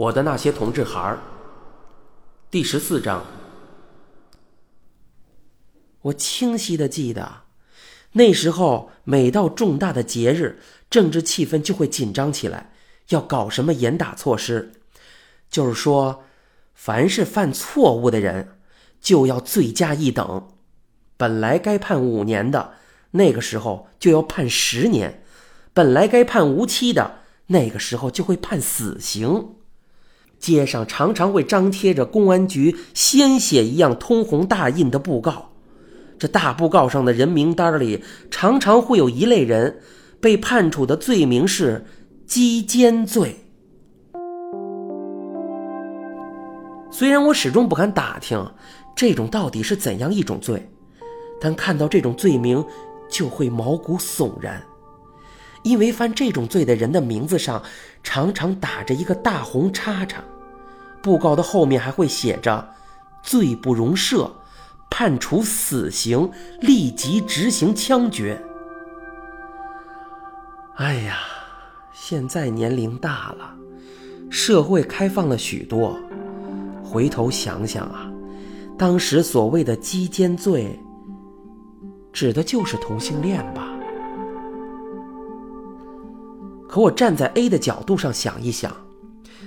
我的那些同志孩儿，第十四章。我清晰的记得，那时候每到重大的节日，政治气氛就会紧张起来，要搞什么严打措施，就是说，凡是犯错误的人，就要罪加一等，本来该判五年的，那个时候就要判十年；本来该判无期的，那个时候就会判死刑。街上常常会张贴着公安局鲜血一样通红大印的布告，这大布告上的人名单里常常会有一类人被判处的罪名是鸡奸罪。虽然我始终不敢打听这种到底是怎样一种罪，但看到这种罪名就会毛骨悚然，因为犯这种罪的人的名字上常常打着一个大红叉叉。布告的后面还会写着“罪不容赦，判处死刑，立即执行枪决”。哎呀，现在年龄大了，社会开放了许多。回头想想啊，当时所谓的“鸡奸罪”，指的就是同性恋吧？可我站在 A 的角度上想一想。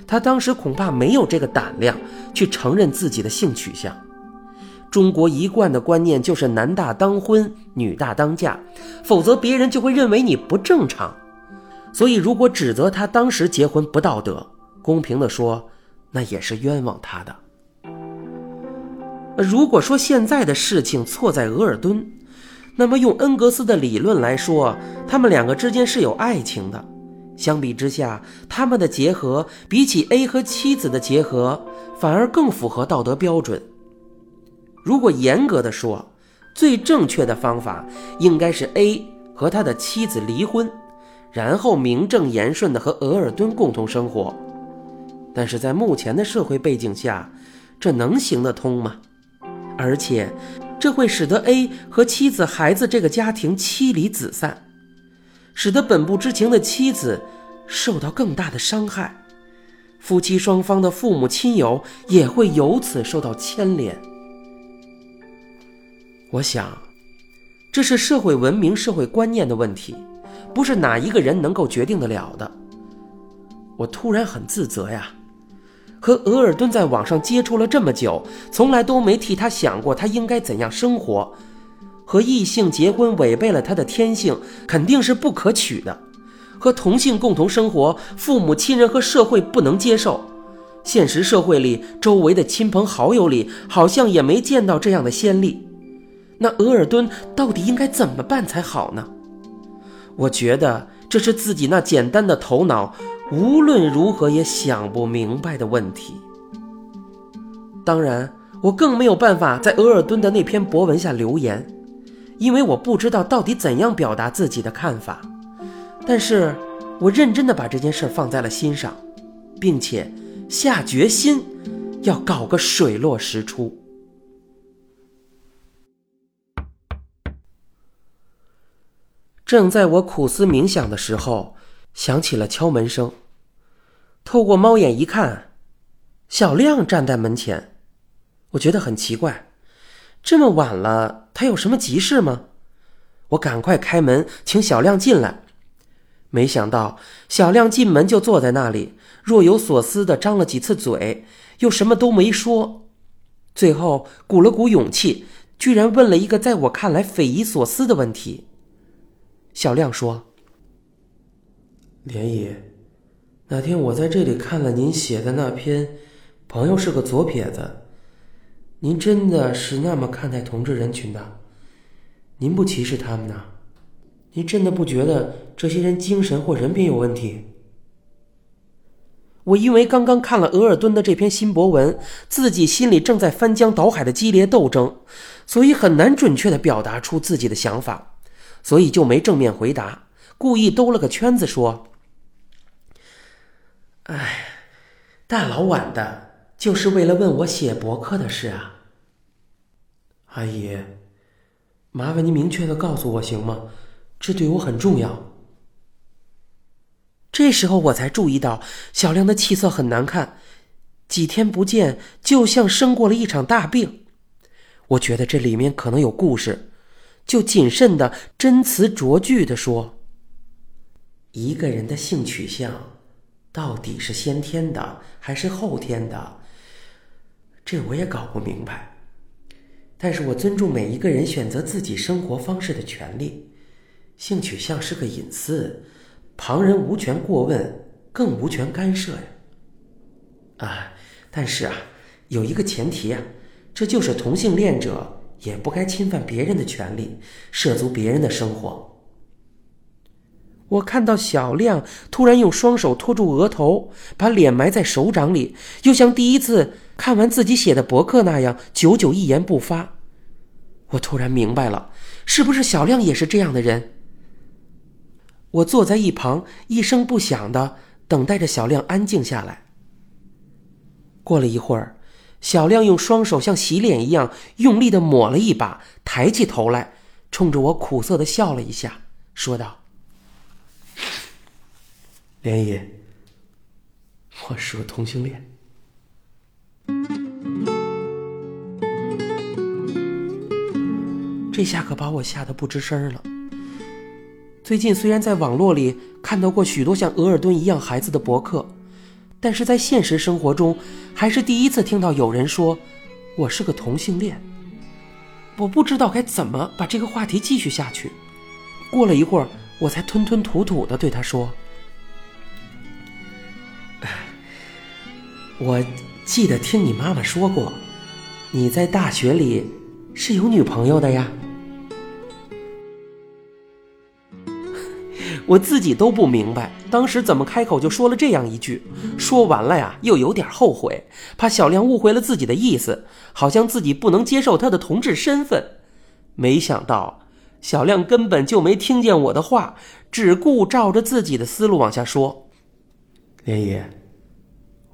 他当时恐怕没有这个胆量去承认自己的性取向。中国一贯的观念就是男大当婚，女大当嫁，否则别人就会认为你不正常。所以，如果指责他当时结婚不道德，公平的说，那也是冤枉他的。如果说现在的事情错在额尔敦，那么用恩格斯的理论来说，他们两个之间是有爱情的。相比之下，他们的结合比起 A 和妻子的结合，反而更符合道德标准。如果严格的说，最正确的方法应该是 A 和他的妻子离婚，然后名正言顺的和额尔敦共同生活。但是在目前的社会背景下，这能行得通吗？而且，这会使得 A 和妻子、孩子这个家庭妻离子散。使得本不知情的妻子受到更大的伤害，夫妻双方的父母亲友也会由此受到牵连。我想，这是社会文明、社会观念的问题，不是哪一个人能够决定得了的。我突然很自责呀，和额尔敦在网上接触了这么久，从来都没替他想过他应该怎样生活。和异性结婚违背了他的天性，肯定是不可取的。和同性共同生活，父母亲人和社会不能接受。现实社会里，周围的亲朋好友里，好像也没见到这样的先例。那额尔敦到底应该怎么办才好呢？我觉得这是自己那简单的头脑无论如何也想不明白的问题。当然，我更没有办法在额尔敦的那篇博文下留言。因为我不知道到底怎样表达自己的看法，但是我认真的把这件事放在了心上，并且下决心要搞个水落石出。正在我苦思冥想的时候，响起了敲门声。透过猫眼一看，小亮站在门前，我觉得很奇怪。这么晚了，他有什么急事吗？我赶快开门，请小亮进来。没想到小亮进门就坐在那里，若有所思的张了几次嘴，又什么都没说。最后鼓了鼓勇气，居然问了一个在我看来匪夷所思的问题。小亮说：“莲姨，那天我在这里看了您写的那篇《朋友是个左撇子》。”您真的是那么看待同志人群的？您不歧视他们呢？您真的不觉得这些人精神或人品有问题？我因为刚刚看了额尔敦的这篇新博文，自己心里正在翻江倒海的激烈斗争，所以很难准确的表达出自己的想法，所以就没正面回答，故意兜了个圈子说：“哎，大老晚的，就是为了问我写博客的事啊。”阿姨，麻烦您明确的告诉我行吗？这对我很重要。这时候我才注意到小亮的气色很难看，几天不见，就像生过了一场大病。我觉得这里面可能有故事，就谨慎的、真词酌句的说：“一个人的性取向，到底是先天的还是后天的？这我也搞不明白。但是我尊重每一个人选择自己生活方式的权利，性取向是个隐私。”旁人无权过问，更无权干涉呀。啊，但是啊，有一个前提啊，这就是同性恋者也不该侵犯别人的权利，涉足别人的生活。我看到小亮突然用双手托住额头，把脸埋在手掌里，又像第一次看完自己写的博客那样，久久一言不发。我突然明白了，是不是小亮也是这样的人？我坐在一旁，一声不响的等待着小亮安静下来。过了一会儿，小亮用双手像洗脸一样用力的抹了一把，抬起头来，冲着我苦涩的笑了一下，说道：“莲姨，我是个同性恋。”这下可把我吓得不吱声了。最近虽然在网络里看到过许多像额尔敦一样孩子的博客，但是在现实生活中，还是第一次听到有人说我是个同性恋。我不知道该怎么把这个话题继续下去。过了一会儿，我才吞吞吐吐的对他说：“我记得听你妈妈说过，你在大学里是有女朋友的呀。”我自己都不明白，当时怎么开口就说了这样一句。说完了呀，又有点后悔，怕小亮误会了自己的意思，好像自己不能接受他的同志身份。没想到小亮根本就没听见我的话，只顾照着自己的思路往下说。莲姨，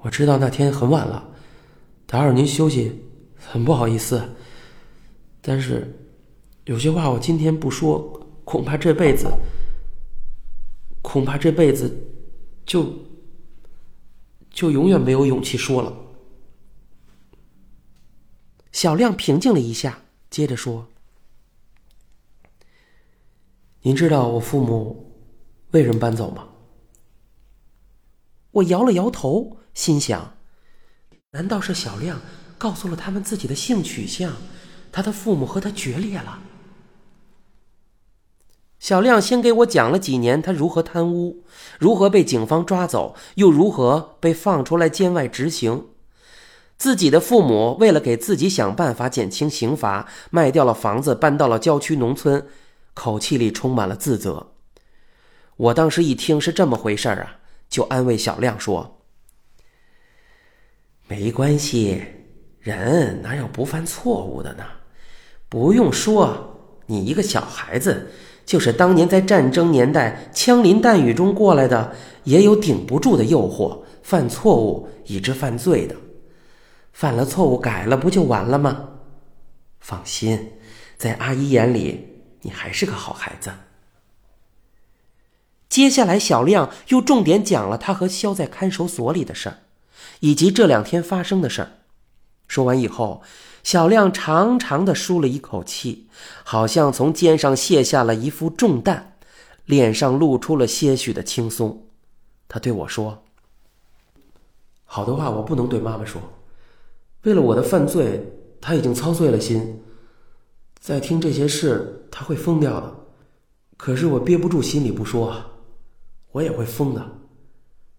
我知道那天很晚了，打扰您休息，很不好意思。但是，有些话我今天不说，恐怕这辈子……恐怕这辈子，就就永远没有勇气说了。小亮平静了一下，接着说：“您知道我父母为什么搬走吗？”我摇了摇头，心想：难道是小亮告诉了他们自己的性取向，他的父母和他决裂了？小亮先给我讲了几年他如何贪污，如何被警方抓走，又如何被放出来监外执行。自己的父母为了给自己想办法减轻刑罚，卖掉了房子，搬到了郊区农村，口气里充满了自责。我当时一听是这么回事儿啊，就安慰小亮说：“没关系，人哪有不犯错误的呢？不用说，你一个小孩子。”就是当年在战争年代枪林弹雨中过来的，也有顶不住的诱惑，犯错误以致犯罪的。犯了错误改了不就完了吗？放心，在阿姨眼里，你还是个好孩子。接下来，小亮又重点讲了他和肖在看守所里的事儿，以及这两天发生的事儿。说完以后。小亮长长的舒了一口气，好像从肩上卸下了一副重担，脸上露出了些许的轻松。他对我说：“好的话，我不能对妈妈说。为了我的犯罪，他已经操碎了心。再听这些事，他会疯掉的。可是我憋不住心里不说，我也会疯的。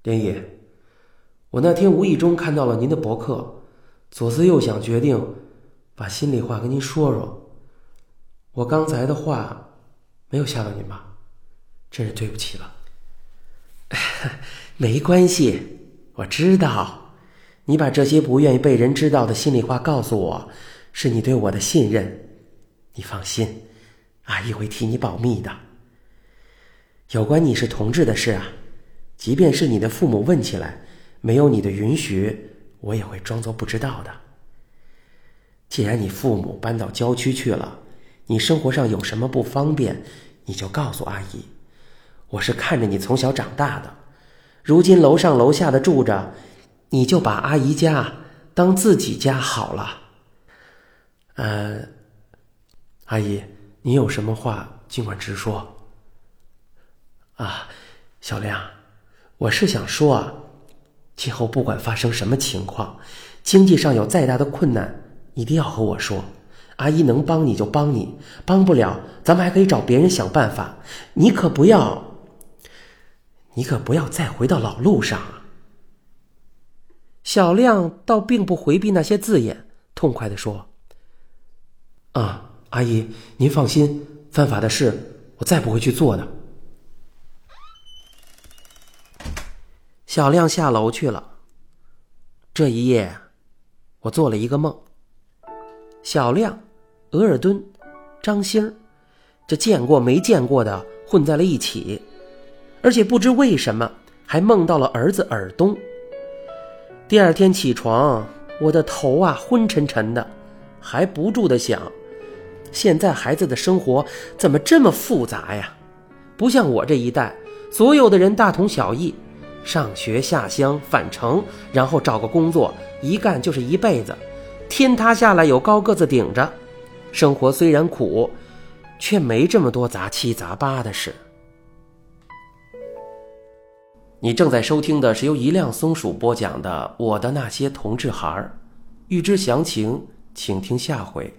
莲姨，我那天无意中看到了您的博客，左思右想，决定。”把心里话跟您说说，我刚才的话没有吓到您吧？真是对不起了。没关系，我知道，你把这些不愿意被人知道的心里话告诉我，是你对我的信任。你放心，阿姨会替你保密的。有关你是同志的事啊，即便是你的父母问起来，没有你的允许，我也会装作不知道的。既然你父母搬到郊区去了，你生活上有什么不方便，你就告诉阿姨。我是看着你从小长大的，如今楼上楼下的住着，你就把阿姨家当自己家好了。呃，阿姨，你有什么话尽管直说。啊，小亮，我是想说啊，今后不管发生什么情况，经济上有再大的困难，一定要和我说。阿姨能帮你就帮你，帮不了，咱们还可以找别人想办法。你可不要，你可不要再回到老路上啊！小亮倒并不回避那些字眼，痛快的说：“啊，阿姨，您放心，犯法的事我再不会去做的。”小亮下楼去了。这一夜，我做了一个梦。小亮。额尔敦，张星儿，这见过没见过的混在了一起，而且不知为什么还梦到了儿子尔东。第二天起床，我的头啊昏沉沉的，还不住的想：现在孩子的生活怎么这么复杂呀？不像我这一代，所有的人大同小异，上学下乡返城，然后找个工作，一干就是一辈子，天塌下来有高个子顶着。生活虽然苦，却没这么多杂七杂八的事。你正在收听的是由一辆松鼠播讲的《我的那些同志孩儿》，欲知详情，请听下回。